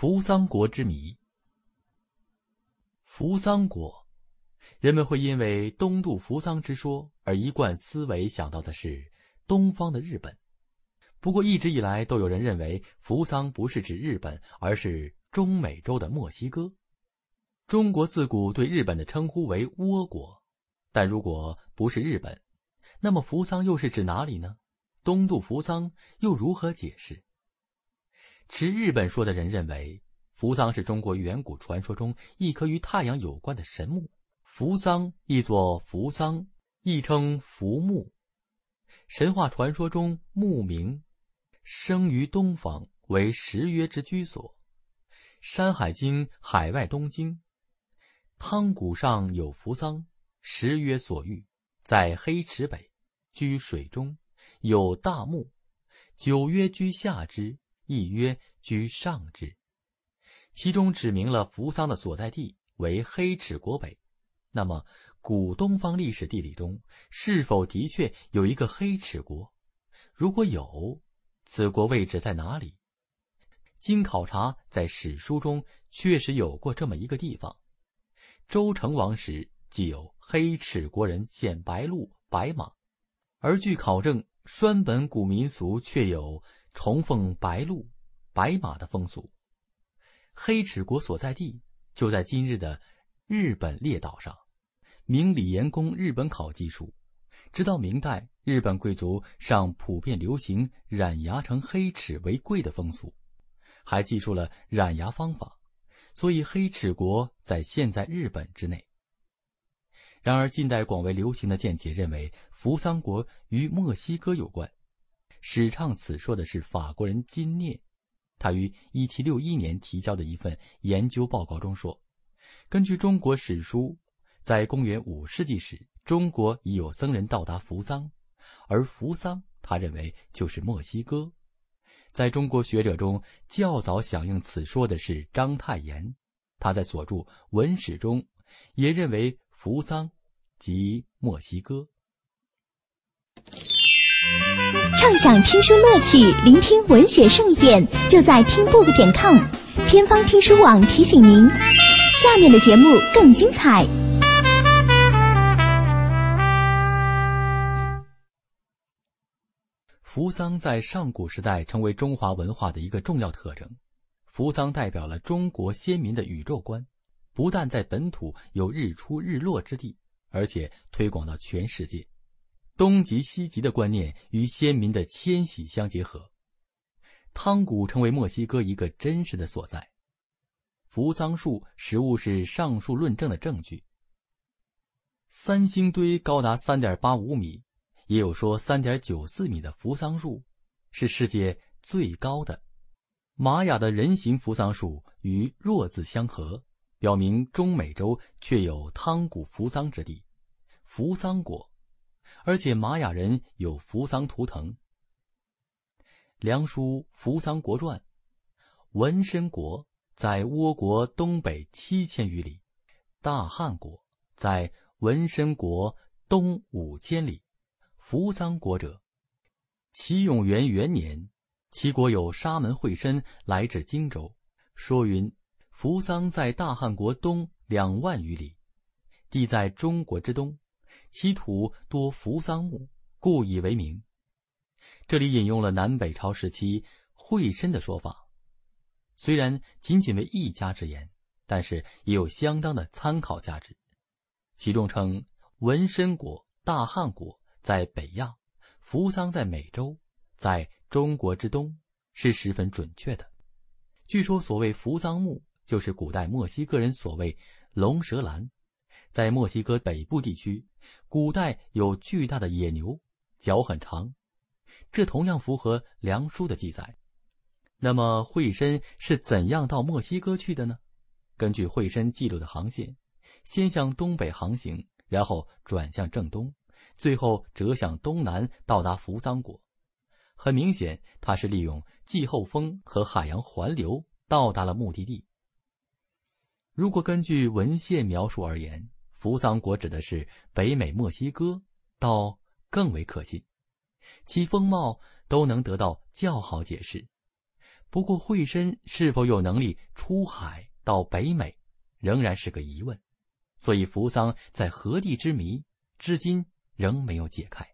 扶桑国之谜。扶桑国，人们会因为东渡扶桑之说而一贯思维想到的是东方的日本。不过一直以来都有人认为扶桑不是指日本，而是中美洲的墨西哥。中国自古对日本的称呼为倭国，但如果不是日本，那么扶桑又是指哪里呢？东渡扶桑又如何解释？持日本说的人认为，扶桑是中国远古传说中一颗与太阳有关的神木。扶桑亦作扶桑，亦称扶木。神话传说中，木名生于东方，为十约之居所。《山海经·海外东经》：汤谷上有扶桑，十约所遇，在黑池北，居水中，有大木，九约居下之。亦曰居上之，其中指明了扶桑的所在地为黑齿国北。那么，古东方历史地理中是否的确有一个黑齿国？如果有，此国位置在哪里？经考察，在史书中确实有过这么一个地方。周成王时，即有黑齿国人献白鹿、白马，而据考证，栓本古民俗却有。崇奉白鹿、白马的风俗，黑齿国所在地就在今日的日本列岛上。明李延公日本考记述，直到明代，日本贵族尚普遍流行染牙成黑齿为贵的风俗，还记述了染牙方法，所以黑齿国在现在日本之内。然而，近代广为流行的见解认为，扶桑国与墨西哥有关。史唱此说的是法国人金涅，他于1761年提交的一份研究报告中说：“根据中国史书，在公元五世纪时，中国已有僧人到达扶桑，而扶桑他认为就是墨西哥。在中国学者中较早响应此说的是章太炎，他在所著《文史》中也认为扶桑即墨西哥。”畅享听书乐趣，聆听文学盛宴，就在听 book 点 com。天方听书网提醒您，下面的节目更精彩。扶桑在上古时代成为中华文化的一个重要特征。扶桑代表了中国先民的宇宙观，不但在本土有日出日落之地，而且推广到全世界。东极西极的观念与先民的迁徙相结合，汤谷成为墨西哥一个真实的所在。扶桑树实物是上述论证的证据。三星堆高达三点八五米，也有说三点九四米的扶桑树是世界最高的。玛雅的人形扶桑树与若字相合，表明中美洲确有汤谷扶桑之地，扶桑果。而且玛雅人有扶桑图腾。梁书《扶桑国传》，文身国在倭国东北七千余里，大汉国在文身国东五千里。扶桑国者，齐永元元年，齐国有沙门惠申来至荆州，说云：扶桑在大汉国东两万余里，地在中国之东。其土多扶桑木，故以为名。这里引用了南北朝时期惠深的说法，虽然仅仅为一家之言，但是也有相当的参考价值。其中称文身国、大汉国在北亚，扶桑在美洲，在中国之东，是十分准确的。据说所谓扶桑木，就是古代墨西哥人所谓龙舌兰。在墨西哥北部地区，古代有巨大的野牛，脚很长，这同样符合梁书的记载。那么惠深是怎样到墨西哥去的呢？根据惠深记录的航线，先向东北航行，然后转向正东，最后折向东南，到达扶桑国。很明显，他是利用季候风和海洋环流到达了目的地。如果根据文献描述而言，扶桑国指的是北美墨西哥，倒更为可信，其风貌都能得到较好解释。不过惠深是否有能力出海到北美，仍然是个疑问。所以扶桑在何地之谜，至今仍没有解开。